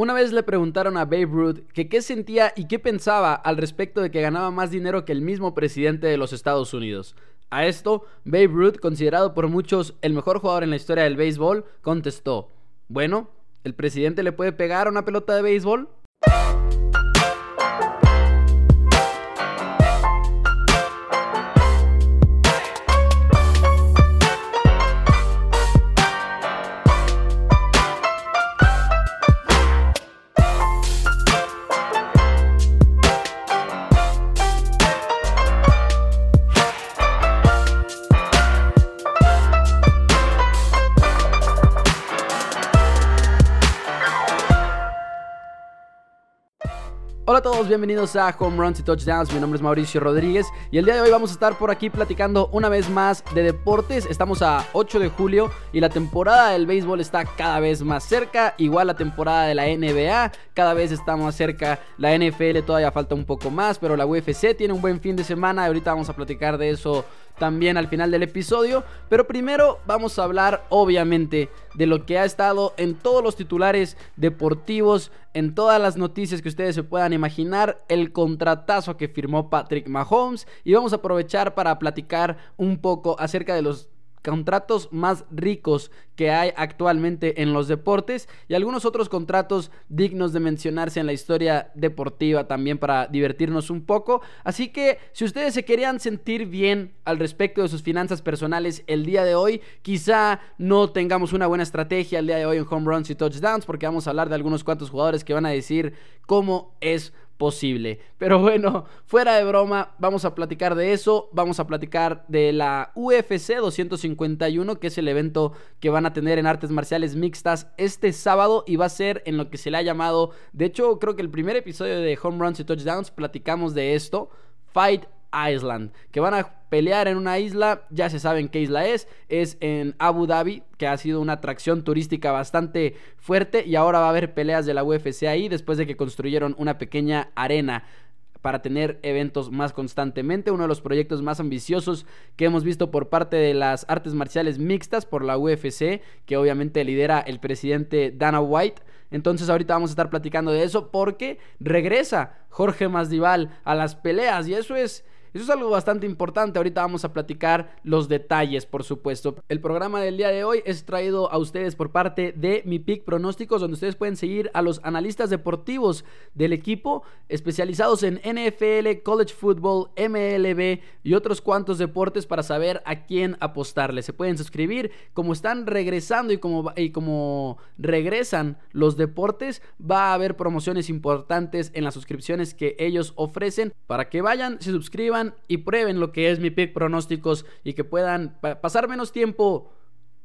Una vez le preguntaron a Babe Ruth que qué sentía y qué pensaba al respecto de que ganaba más dinero que el mismo presidente de los Estados Unidos. A esto, Babe Ruth, considerado por muchos el mejor jugador en la historia del béisbol, contestó, bueno, ¿el presidente le puede pegar una pelota de béisbol? Hola a todos, bienvenidos a Home Runs y Touchdowns. Mi nombre es Mauricio Rodríguez y el día de hoy vamos a estar por aquí platicando una vez más de deportes. Estamos a 8 de julio y la temporada del béisbol está cada vez más cerca. Igual la temporada de la NBA, cada vez está más cerca. La NFL todavía falta un poco más, pero la UFC tiene un buen fin de semana. Ahorita vamos a platicar de eso también al final del episodio. Pero primero vamos a hablar obviamente de lo que ha estado en todos los titulares deportivos, en todas las noticias que ustedes se puedan imaginar, el contratazo que firmó Patrick Mahomes. Y vamos a aprovechar para platicar un poco acerca de los contratos más ricos que hay actualmente en los deportes y algunos otros contratos dignos de mencionarse en la historia deportiva también para divertirnos un poco. Así que si ustedes se querían sentir bien al respecto de sus finanzas personales el día de hoy, quizá no tengamos una buena estrategia el día de hoy en home runs y touchdowns porque vamos a hablar de algunos cuantos jugadores que van a decir cómo es posible. Pero bueno, fuera de broma, vamos a platicar de eso. Vamos a platicar de la UFC 251, que es el evento que van a tener en artes marciales mixtas este sábado y va a ser en lo que se le ha llamado, de hecho creo que el primer episodio de Home Runs y Touchdowns platicamos de esto, Fight Island, que van a pelear en una isla, ya se saben qué isla es, es en Abu Dhabi, que ha sido una atracción turística bastante fuerte y ahora va a haber peleas de la UFC ahí después de que construyeron una pequeña arena para tener eventos más constantemente, uno de los proyectos más ambiciosos que hemos visto por parte de las artes marciales mixtas por la UFC, que obviamente lidera el presidente Dana White. Entonces ahorita vamos a estar platicando de eso porque regresa Jorge Masdival a las peleas y eso es eso es algo bastante importante. Ahorita vamos a platicar los detalles, por supuesto. El programa del día de hoy es traído a ustedes por parte de Mi Pick Pronósticos, donde ustedes pueden seguir a los analistas deportivos del equipo, especializados en NFL, College Football, MLB y otros cuantos deportes para saber a quién apostarle. Se pueden suscribir. Como están regresando y como, y como regresan los deportes, va a haber promociones importantes en las suscripciones que ellos ofrecen para que vayan, se suscriban y prueben lo que es mi pick pronósticos y que puedan pasar menos tiempo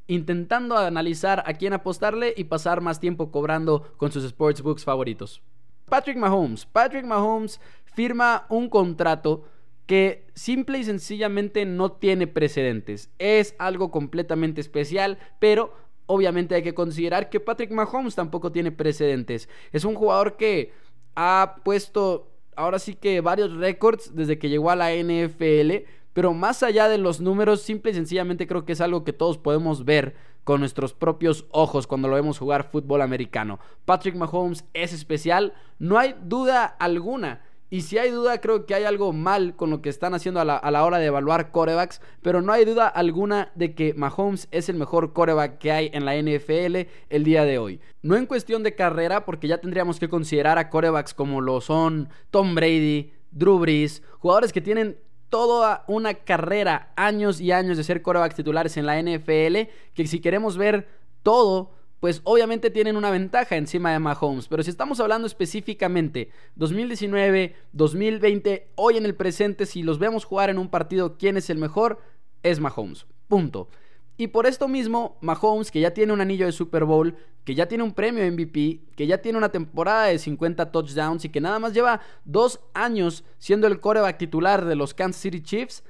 intentando analizar a quién apostarle y pasar más tiempo cobrando con sus sportsbooks favoritos. Patrick Mahomes. Patrick Mahomes firma un contrato que simple y sencillamente no tiene precedentes. Es algo completamente especial, pero obviamente hay que considerar que Patrick Mahomes tampoco tiene precedentes. Es un jugador que ha puesto ahora sí que varios récords desde que llegó a la NFL, pero más allá de los números, simple y sencillamente creo que es algo que todos podemos ver con nuestros propios ojos cuando lo vemos jugar fútbol americano. Patrick Mahomes es especial, no hay duda alguna y si hay duda, creo que hay algo mal con lo que están haciendo a la, hora de evaluar corebacks. Pero no hay duda alguna de que Mahomes es el mejor coreback que hay en la NFL el día de hoy. No en cuestión de carrera, porque ya tendríamos que considerar a corebacks como lo son Tom Brady, Drew Brees, jugadores que tienen toda una carrera, años y años de ser corebacks titulares en la NFL, que si queremos ver todo pues obviamente tienen una ventaja encima de Mahomes. Pero si estamos hablando específicamente 2019, 2020, hoy en el presente, si los vemos jugar en un partido, ¿quién es el mejor? Es Mahomes. Punto. Y por esto mismo, Mahomes, que ya tiene un anillo de Super Bowl, que ya tiene un premio MVP, que ya tiene una temporada de 50 touchdowns y que nada más lleva dos años siendo el coreback titular de los Kansas City Chiefs,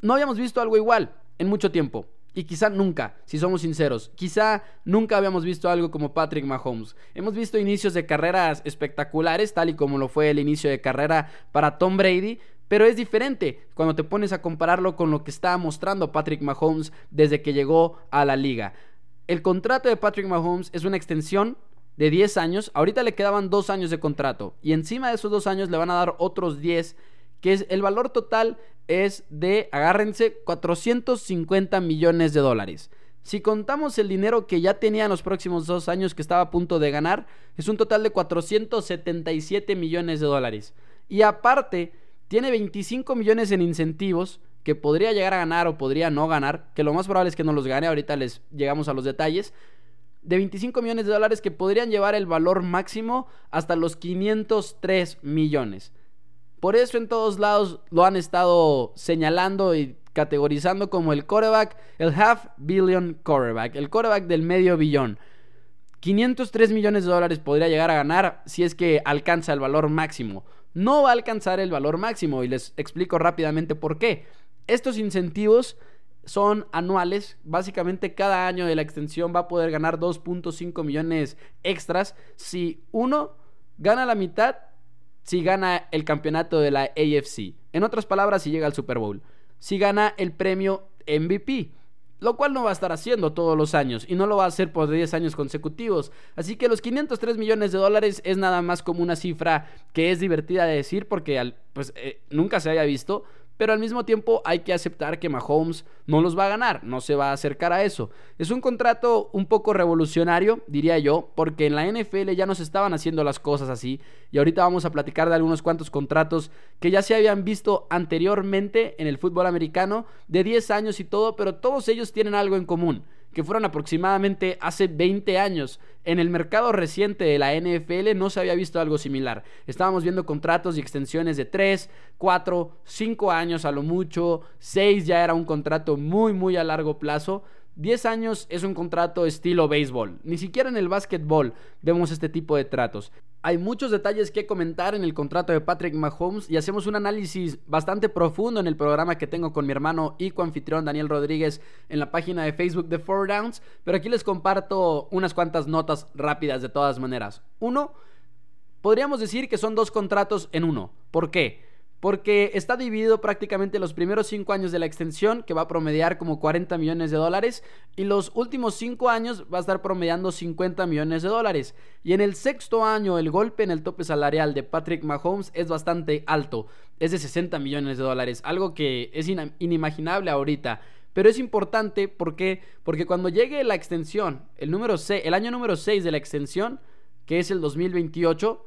no habíamos visto algo igual en mucho tiempo. Y quizá nunca, si somos sinceros, quizá nunca habíamos visto algo como Patrick Mahomes. Hemos visto inicios de carreras espectaculares, tal y como lo fue el inicio de carrera para Tom Brady, pero es diferente cuando te pones a compararlo con lo que está mostrando Patrick Mahomes desde que llegó a la liga. El contrato de Patrick Mahomes es una extensión de 10 años. Ahorita le quedaban 2 años de contrato. Y encima de esos 2 años le van a dar otros 10. Que es, el valor total es de, agárrense, 450 millones de dólares. Si contamos el dinero que ya tenía en los próximos dos años que estaba a punto de ganar, es un total de 477 millones de dólares. Y aparte, tiene 25 millones en incentivos que podría llegar a ganar o podría no ganar, que lo más probable es que no los gane, ahorita les llegamos a los detalles, de 25 millones de dólares que podrían llevar el valor máximo hasta los 503 millones. Por eso en todos lados lo han estado señalando y categorizando como el quarterback, el half billion quarterback, el quarterback del medio billón. 503 millones de dólares podría llegar a ganar si es que alcanza el valor máximo. No va a alcanzar el valor máximo y les explico rápidamente por qué. Estos incentivos son anuales. Básicamente cada año de la extensión va a poder ganar 2.5 millones extras si uno gana la mitad, si gana el campeonato de la AFC. En otras palabras, si llega al Super Bowl. Si gana el premio MVP. Lo cual no va a estar haciendo todos los años y no lo va a hacer por 10 años consecutivos. Así que los 503 millones de dólares es nada más como una cifra que es divertida de decir porque pues, eh, nunca se haya visto pero al mismo tiempo hay que aceptar que Mahomes no los va a ganar, no se va a acercar a eso. Es un contrato un poco revolucionario, diría yo, porque en la NFL ya no se estaban haciendo las cosas así, y ahorita vamos a platicar de algunos cuantos contratos que ya se habían visto anteriormente en el fútbol americano, de 10 años y todo, pero todos ellos tienen algo en común que fueron aproximadamente hace 20 años. En el mercado reciente de la NFL no se había visto algo similar. Estábamos viendo contratos y extensiones de 3, 4, 5 años a lo mucho, 6 ya era un contrato muy muy a largo plazo. 10 años es un contrato estilo béisbol. Ni siquiera en el básquetbol vemos este tipo de tratos. Hay muchos detalles que comentar en el contrato de Patrick Mahomes y hacemos un análisis bastante profundo en el programa que tengo con mi hermano y coanfitrión Daniel Rodríguez en la página de Facebook de Four Downs, pero aquí les comparto unas cuantas notas rápidas de todas maneras. Uno, podríamos decir que son dos contratos en uno. ¿Por qué? Porque está dividido prácticamente los primeros 5 años de la extensión, que va a promediar como 40 millones de dólares, y los últimos 5 años va a estar promediando 50 millones de dólares. Y en el sexto año, el golpe en el tope salarial de Patrick Mahomes es bastante alto, es de 60 millones de dólares, algo que es inimaginable ahorita. Pero es importante porque, porque cuando llegue la extensión, el, número el año número 6 de la extensión, que es el 2028,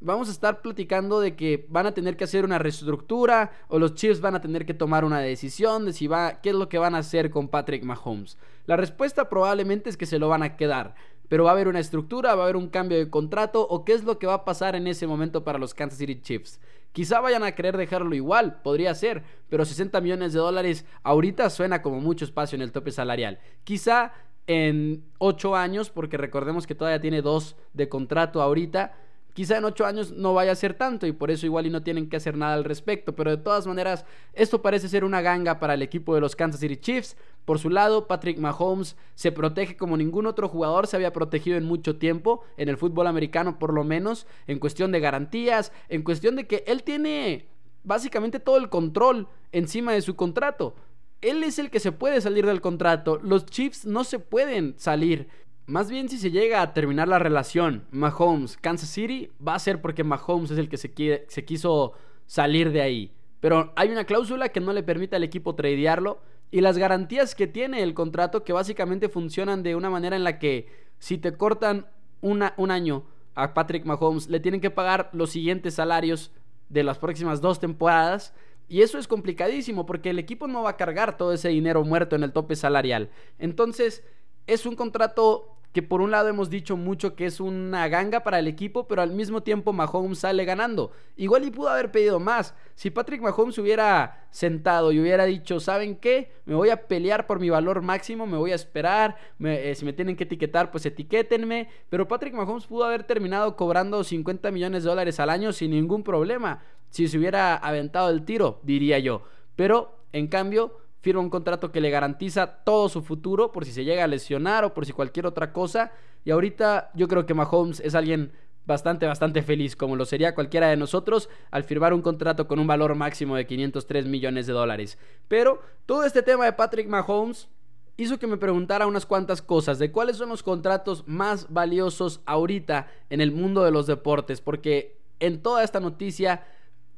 vamos a estar platicando de que van a tener que hacer una reestructura o los Chiefs van a tener que tomar una decisión de si va, qué es lo que van a hacer con Patrick Mahomes. La respuesta probablemente es que se lo van a quedar, pero va a haber una estructura, va a haber un cambio de contrato o qué es lo que va a pasar en ese momento para los Kansas City Chiefs. Quizá vayan a querer dejarlo igual, podría ser, pero 60 millones de dólares ahorita suena como mucho espacio en el tope salarial. Quizá en 8 años, porque recordemos que todavía tiene 2 de contrato ahorita, Quizá en ocho años no vaya a ser tanto y por eso igual y no tienen que hacer nada al respecto. Pero de todas maneras, esto parece ser una ganga para el equipo de los Kansas City Chiefs. Por su lado, Patrick Mahomes se protege como ningún otro jugador se había protegido en mucho tiempo, en el fútbol americano por lo menos, en cuestión de garantías, en cuestión de que él tiene básicamente todo el control encima de su contrato. Él es el que se puede salir del contrato. Los Chiefs no se pueden salir. Más bien si se llega a terminar la relación Mahomes-Kansas City, va a ser porque Mahomes es el que se, se quiso salir de ahí. Pero hay una cláusula que no le permite al equipo tradearlo y las garantías que tiene el contrato que básicamente funcionan de una manera en la que si te cortan una, un año a Patrick Mahomes, le tienen que pagar los siguientes salarios de las próximas dos temporadas. Y eso es complicadísimo porque el equipo no va a cargar todo ese dinero muerto en el tope salarial. Entonces, es un contrato que por un lado hemos dicho mucho que es una ganga para el equipo, pero al mismo tiempo Mahomes sale ganando. Igual y pudo haber pedido más. Si Patrick Mahomes hubiera sentado y hubiera dicho, ¿saben qué? Me voy a pelear por mi valor máximo, me voy a esperar, eh, si me tienen que etiquetar, pues etiquétenme. Pero Patrick Mahomes pudo haber terminado cobrando 50 millones de dólares al año sin ningún problema. Si se hubiera aventado el tiro, diría yo. Pero, en cambio, firma un contrato que le garantiza todo su futuro por si se llega a lesionar o por si cualquier otra cosa. Y ahorita yo creo que Mahomes es alguien bastante, bastante feliz, como lo sería cualquiera de nosotros al firmar un contrato con un valor máximo de 503 millones de dólares. Pero todo este tema de Patrick Mahomes hizo que me preguntara unas cuantas cosas de cuáles son los contratos más valiosos ahorita en el mundo de los deportes, porque en toda esta noticia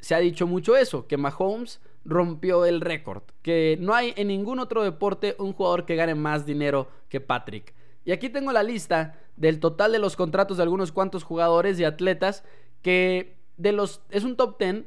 se ha dicho mucho eso, que Mahomes rompió el récord, que no hay en ningún otro deporte un jugador que gane más dinero que Patrick. Y aquí tengo la lista del total de los contratos de algunos cuantos jugadores y atletas que de los es un top 10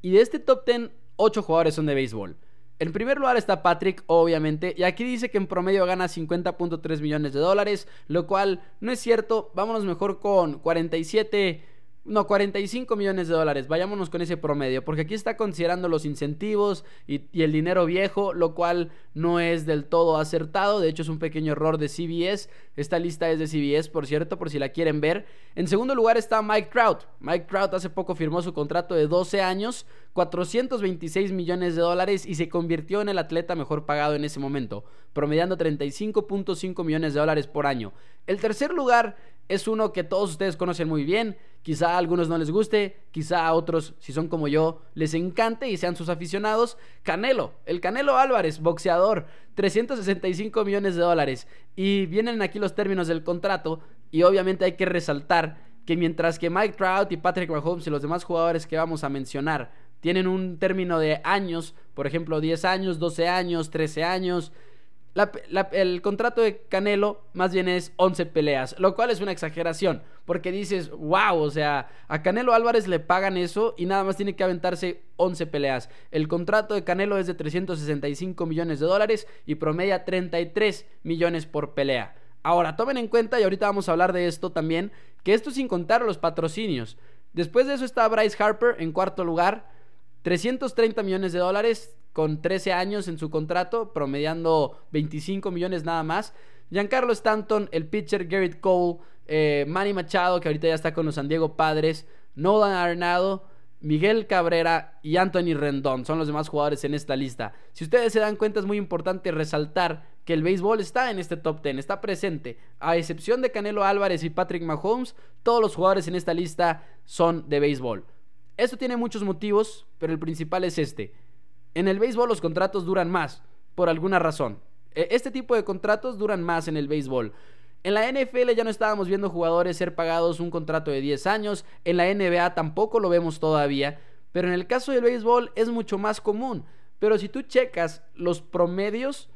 y de este top 10 8 jugadores son de béisbol. En primer lugar está Patrick, obviamente, y aquí dice que en promedio gana 50.3 millones de dólares, lo cual no es cierto. Vámonos mejor con 47 no, 45 millones de dólares. Vayámonos con ese promedio. Porque aquí está considerando los incentivos y, el dinero viejo, lo cual no es del todo acertado. De hecho, es un pequeño error de CBS. Esta lista es de CBS, por cierto, por si la quieren ver. En segundo lugar está Mike Trout. Mike Trout hace poco firmó su contrato de 12 años, 426 millones de dólares y se convirtió en el atleta mejor pagado en ese momento, promediando 35.5 millones de dólares por año. El tercer lugar es uno que todos ustedes conocen muy bien. Quizá a algunos no les guste, quizá a otros, si son como yo, les encante y sean sus aficionados. Canelo, el Canelo Álvarez, boxeador, 365 millones de dólares. Y vienen aquí los términos del contrato y obviamente hay que resaltar que mientras que Mike Trout y Patrick Mahomes y los demás jugadores que vamos a mencionar tienen un término de años, por ejemplo 10 años, 12 años, 13 años, el contrato de Canelo más bien es 11 peleas, lo cual es una exageración, porque dices, wow, o sea, a Canelo Álvarez le pagan eso y nada más tiene que aventarse 11 peleas. El contrato de Canelo es de 365 millones de dólares y promedia 33 millones por pelea. Ahora, tomen en cuenta, y ahorita vamos a hablar de esto también, que esto sin contar los patrocinios. Después de eso está Bryce Harper en cuarto lugar, 330 millones de dólares, con 13 años en su contrato, promediando 25 millones nada más. Giancarlo Stanton, el pitcher Garrett Cole, eh, Manny Machado, que ahorita ya está con los San Diego Padres, Nolan Arnado, Miguel Cabrera y Anthony Rendón son los demás jugadores en esta lista. Si ustedes se dan cuenta, es muy importante resaltar que el béisbol está en este top 10, está presente. A excepción de Canelo Álvarez y Patrick Mahomes, todos los jugadores en esta lista son de béisbol. Esto tiene muchos motivos, pero el principal es este. En el béisbol los contratos duran más, por alguna razón. E, este tipo de contratos duran más en el béisbol. En la NFL ya no estábamos viendo jugadores ser pagados un contrato de 10 años, en la NBA tampoco lo vemos todavía, pero en el caso del béisbol es mucho más común. Pero si tú checas los promedios,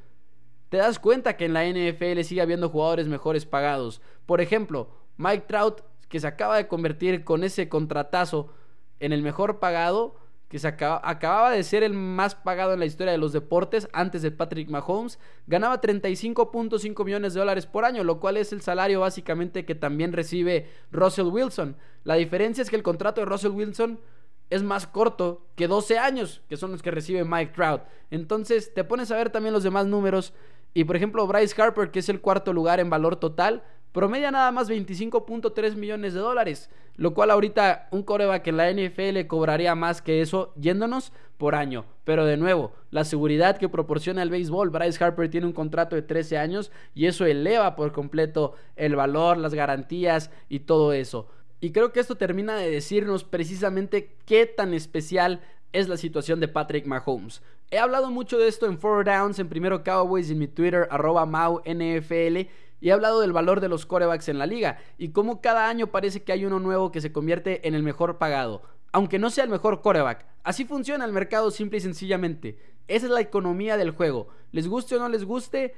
te das cuenta que en la NFL sigue habiendo jugadores mejores pagados. Por ejemplo, Mike Trout, que se acaba de convertir con ese contratazo en el mejor pagado, que se acababa de ser el más pagado en la historia de los deportes antes de Patrick Mahomes, ganaba 35.5 millones de dólares por año, lo cual es el salario básicamente que también recibe Russell Wilson. La diferencia es que el contrato de Russell Wilson es más corto que 12 años, que son los que recibe Mike Trout. Entonces te pones a ver también los demás números y por ejemplo Bryce Harper, que es el cuarto lugar en valor total, promedia nada más 25.3 millones de dólares, lo cual ahorita un coreback en la NFL cobraría más que eso yéndonos por año. Pero de nuevo, la seguridad que proporciona el béisbol, Bryce Harper tiene un contrato de 13 años y eso eleva por completo el valor, las garantías y todo eso. Y creo que esto termina de decirnos precisamente qué tan especial es la situación de Patrick Mahomes. He hablado mucho de esto en Four Downs, en Primero Cowboys en mi Twitter, arroba MauNFL y he hablado del valor de los corebacks en la liga y cómo cada año parece que hay uno nuevo que se convierte en el mejor pagado, aunque no sea el mejor coreback. Así funciona el mercado simple y sencillamente. Esa es la economía del juego. Les guste o no les guste,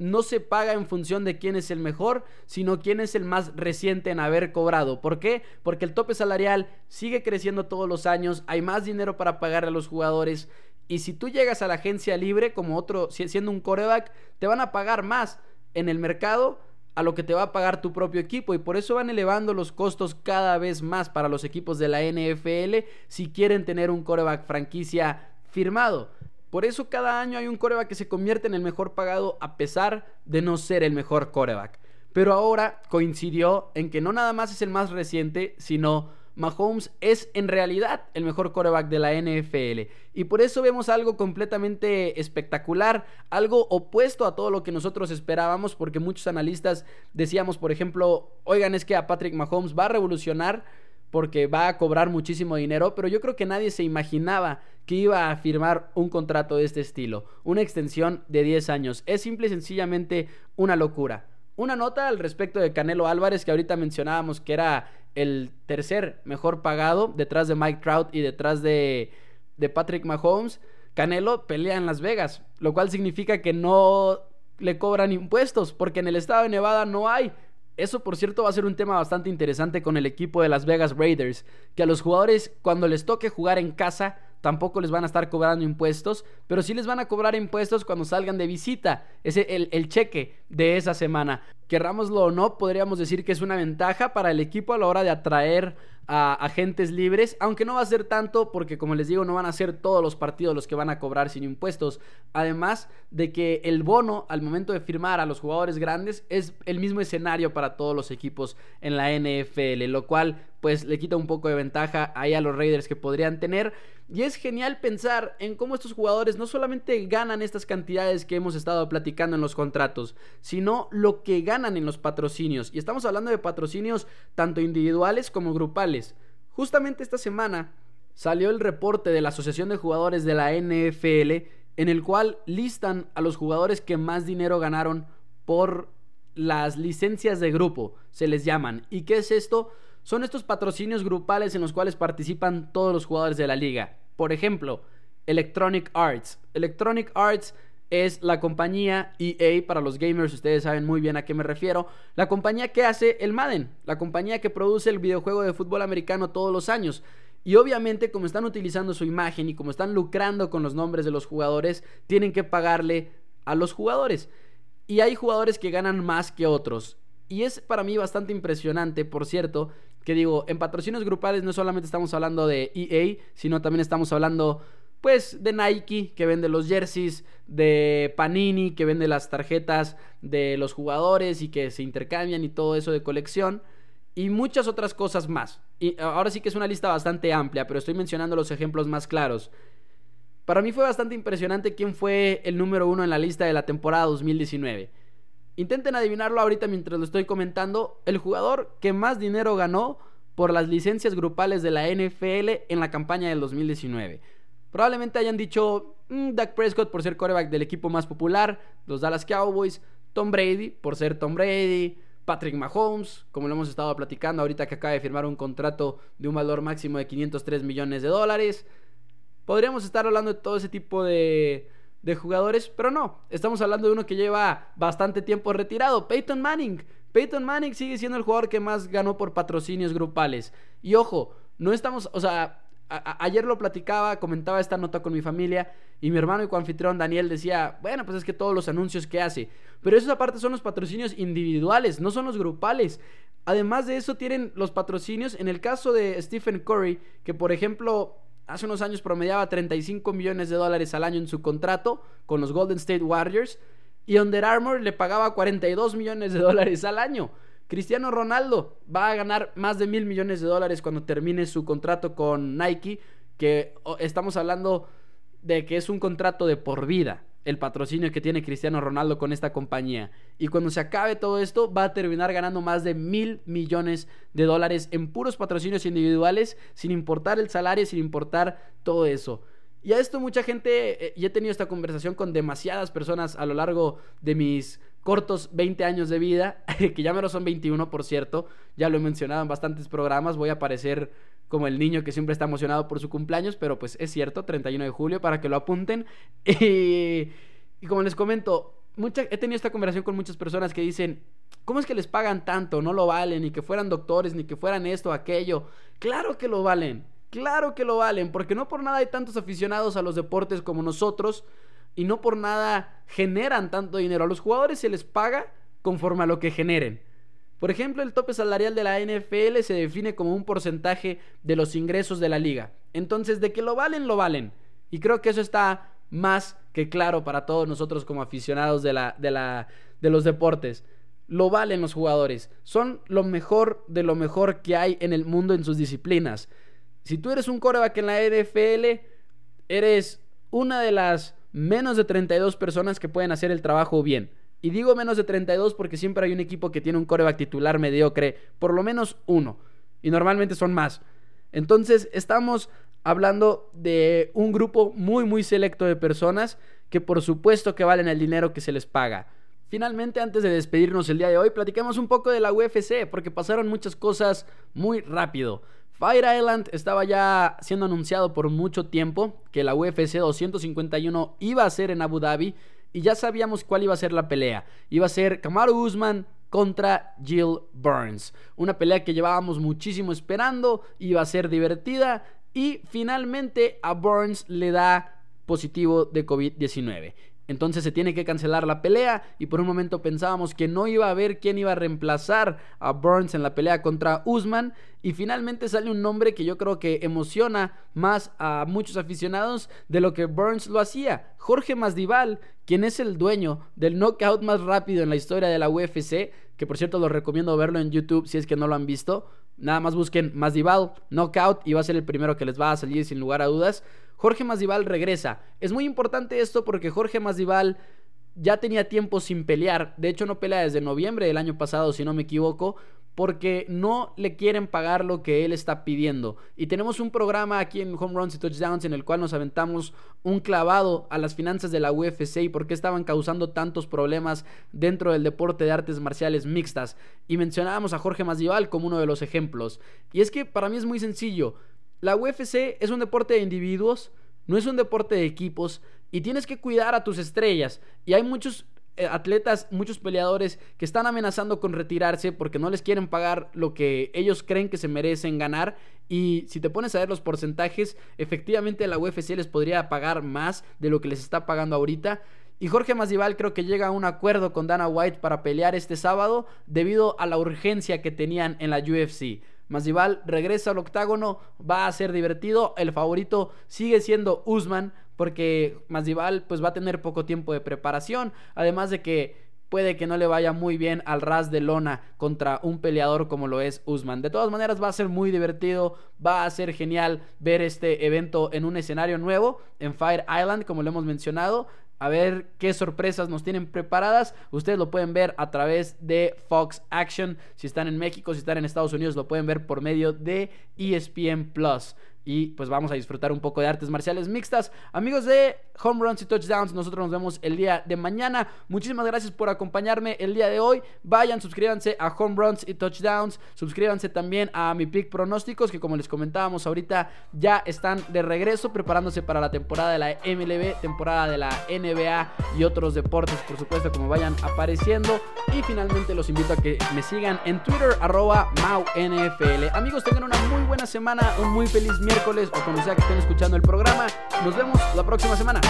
no se paga en función de quién es el mejor, sino quién es el más reciente en haber cobrado. ¿Por qué? Porque el tope salarial sigue creciendo todos los años, hay más dinero para pagar a los jugadores. Y si tú llegas a la agencia libre como otro, siendo un coreback, te van a pagar más en el mercado a lo que te va a pagar tu propio equipo y por eso van elevando los costos cada vez más para los equipos de la NFL si quieren tener un coreback franquicia firmado. Por eso cada año hay un coreback que se convierte en el mejor pagado a pesar de no ser el mejor coreback. Pero ahora coincidió en que no nada más es el más reciente, sino Mahomes es en realidad el mejor quarterback de la NFL. Y por eso vemos algo completamente espectacular, algo opuesto a todo lo que nosotros esperábamos, porque muchos analistas decíamos, por ejemplo, oigan, es que a Patrick Mahomes va a revolucionar porque va a cobrar muchísimo dinero, pero yo creo que nadie se imaginaba que iba a firmar un contrato de este estilo, una extensión de 10 años. Es simple y sencillamente una locura. Una nota al respecto de Canelo Álvarez que ahorita mencionábamos que era el tercer mejor pagado detrás de Mike Trout y detrás de, de Patrick Mahomes. Canelo pelea en Las Vegas, lo cual significa que no le cobran impuestos porque en el estado de Nevada no hay. Eso, por cierto, va a ser un tema bastante interesante con el equipo de Las Vegas Raiders, que a los jugadores cuando les toque jugar en casa tampoco les van a estar cobrando impuestos, pero sí les van a cobrar impuestos cuando salgan de visita, ese el, el cheque de esa semana. Querrámoslo o no, podríamos decir que es una ventaja para el equipo a la hora de atraer a agentes libres, aunque no va a ser tanto porque como les digo no van a ser todos los partidos los que van a cobrar sin impuestos, además de que el bono al momento de firmar a los jugadores grandes es el mismo escenario para todos los equipos en la NFL, lo cual pues le quita un poco de ventaja ahí a los Raiders que podrían tener. Y es genial pensar en cómo estos jugadores no solamente ganan estas cantidades que hemos estado platicando en los contratos, sino lo que ganan en los patrocinios. Y estamos hablando de patrocinios tanto individuales como grupales. Justamente esta semana salió el reporte de la Asociación de Jugadores de la NFL en el cual listan a los jugadores que más dinero ganaron por las licencias de grupo, se les llaman. ¿Y qué es esto? Son estos patrocinios grupales en los cuales participan todos los jugadores de la liga. Por ejemplo, Electronic Arts. Electronic Arts es la compañía EA para los gamers, ustedes saben muy bien a qué me refiero, la compañía que hace el Madden, la compañía que produce el videojuego de fútbol americano todos los años. Y obviamente como están utilizando su imagen y como están lucrando con los nombres de los jugadores, tienen que pagarle a los jugadores. Y hay jugadores que ganan más que otros. Y es para mí bastante impresionante, por cierto, que digo, en patrocinios grupales no solamente estamos hablando de EA, sino también estamos hablando pues de Nike que vende los jerseys, de Panini que vende las tarjetas de los jugadores y que se intercambian y todo eso de colección y muchas otras cosas más. Y ahora sí que es una lista bastante amplia, pero estoy mencionando los ejemplos más claros. Para mí fue bastante impresionante quién fue el número uno en la lista de la temporada 2019. Intenten adivinarlo ahorita mientras lo estoy comentando. El jugador que más dinero ganó por las licencias grupales de la NFL en la campaña del 2019. Probablemente hayan dicho mm, Dak Prescott por ser coreback del equipo más popular, los Dallas Cowboys, Tom Brady por ser Tom Brady, Patrick Mahomes, como lo hemos estado platicando ahorita que acaba de firmar un contrato de un valor máximo de 503 millones de dólares. Podríamos estar hablando de todo ese tipo de, de jugadores, pero no, estamos hablando de uno que lleva bastante tiempo retirado, Peyton Manning. Peyton Manning sigue siendo el jugador que más ganó por patrocinios grupales. Y ojo, no estamos, o sea, ayer lo platicaba, comentaba esta nota con mi familia y mi hermano y coanfitrión Daniel decía, bueno, pues es que todos los anuncios que hace, pero esos aparte son los patrocinios individuales, no son los grupales. Además de eso tienen los patrocinios, en el caso de Stephen Curry, que por ejemplo hace unos años promediaba 35 millones de dólares al año en su contrato con los Golden State Warriors y Under Armour le pagaba 42 millones de dólares al año. Cristiano Ronaldo va a ganar más de mil millones de dólares cuando termine su contrato con Nike, que estamos hablando de que es un contrato de por vida el patrocinio que tiene Cristiano Ronaldo con esta compañía. Y cuando se acabe todo esto, va a terminar ganando más de mil millones de dólares en puros patrocinios individuales, sin importar el salario, sin importar todo eso. Y a esto mucha gente, eh, y he tenido esta conversación con demasiadas personas a lo largo de mis cortos 20 años de vida, que ya menos son 21 por cierto, ya lo he mencionado en bastantes programas, voy a aparecer como el niño que siempre está emocionado por su cumpleaños, pero pues es cierto, 31 de julio, para que lo apunten. Y, como les comento, he tenido esta conversación con muchas personas que dicen, ¿cómo es que les pagan tanto? No lo valen, ni que fueran doctores, ni que fueran esto, aquello. Claro que lo valen, claro que lo valen, porque no por nada hay tantos aficionados a los deportes como nosotros y no por nada generan tanto dinero. A los jugadores se les paga conforme a lo que generen. Por ejemplo, el tope salarial de la NFL se define como un porcentaje de los ingresos de la liga. Entonces, de que lo valen, lo valen. Y creo que eso está más que claro para todos nosotros como aficionados de, la, de, la, de los deportes. Lo valen los jugadores. Son lo mejor de lo mejor que hay en el mundo en sus disciplinas. Si tú eres un coreback en la NFL, eres una de las menos de 32 personas que pueden hacer el trabajo bien. Y digo menos de 32 porque siempre hay un equipo que tiene un coreback titular mediocre, por lo menos uno. y normalmente son más. Entonces estamos hablando de un grupo muy muy selecto de personas que por supuesto que valen el dinero que se les paga. Finalmente, antes de despedirnos el día de hoy, platicamos un poco de la UFC, porque pasaron muchas cosas muy rápido. Fire Island estaba ya siendo anunciado por mucho tiempo que la UFC 251 iba a ser en Abu Dhabi y ya sabíamos cuál iba a ser la pelea. Iba a ser Kamaru Usman contra Jill Burns. Una pelea que llevábamos muchísimo esperando, iba a ser divertida y finalmente a Burns le da positivo de COVID-19. Entonces se tiene que cancelar la pelea y por un momento pensábamos que no iba a haber quién iba a reemplazar a Burns en la pelea contra Usman y finalmente sale un nombre que yo creo que emociona más a muchos aficionados de lo que Burns lo hacía. Jorge Masdival, quien es el dueño del knockout más rápido en la historia de la UFC, que por cierto lo recomiendo verlo en YouTube si es que no lo han visto. Nada más busquen Masdival knockout y va a ser el primero que les va a salir sin lugar a dudas. Jorge Masdival regresa. Es muy importante esto porque Jorge Masdival ya tenía tiempo sin pelear. De hecho, no pelea desde noviembre del año pasado, si no me equivoco, porque no le quieren pagar lo que él está pidiendo. Y tenemos un programa aquí en Home Runs y Touchdowns en el cual nos aventamos un clavado a las finanzas de la UFC y por qué estaban causando tantos problemas dentro del deporte de artes marciales mixtas. Y mencionábamos a Jorge Masdival como uno de los ejemplos. Y es que para mí es muy sencillo. La UFC es un deporte de individuos, no es un deporte de equipos y tienes que cuidar a tus estrellas. Y hay muchos eh, atletas, muchos peleadores que están amenazando con retirarse porque no les quieren pagar lo que ellos creen que se merecen ganar. Y si te pones a ver los porcentajes, efectivamente la UFC les podría pagar más de lo que les está pagando ahorita. Y Jorge Masvidal creo que llega a un acuerdo con Dana White para pelear este sábado debido a la urgencia que tenían en la UFC. Masvidal regresa al octágono, va a ser divertido. El favorito sigue siendo Usman porque Masvidal pues va a tener poco tiempo de preparación, además de que puede que no le vaya muy bien al ras de lona contra un peleador como lo es Usman. De todas maneras va a ser muy divertido, va a ser genial ver este evento en un escenario nuevo en Fire Island como lo hemos mencionado a ver qué sorpresas nos tienen preparadas. Ustedes lo pueden ver a través de Fox Action. Si están en México, si están en Estados Unidos, lo pueden ver por medio de ESPN Plus y pues vamos a disfrutar un poco de artes marciales mixtas. Amigos de Home Runs y Touchdowns, nosotros nos vemos el día de mañana. Muchísimas gracias por acompañarme el día de hoy. Vayan, suscríbanse a Home Runs y Touchdowns. Suscríbanse también a mi pick pronósticos que como les comentábamos ahorita ya están de regreso preparándose para la temporada de la MLB, temporada de la NBA y otros deportes, por supuesto, como vayan apareciendo. Y finalmente los invito a que me sigan en Twitter arroba MauNFL. Amigos, tengan una muy buena semana, un muy feliz miércoles o cuando sea que estén escuchando el programa. Nos vemos la próxima semana.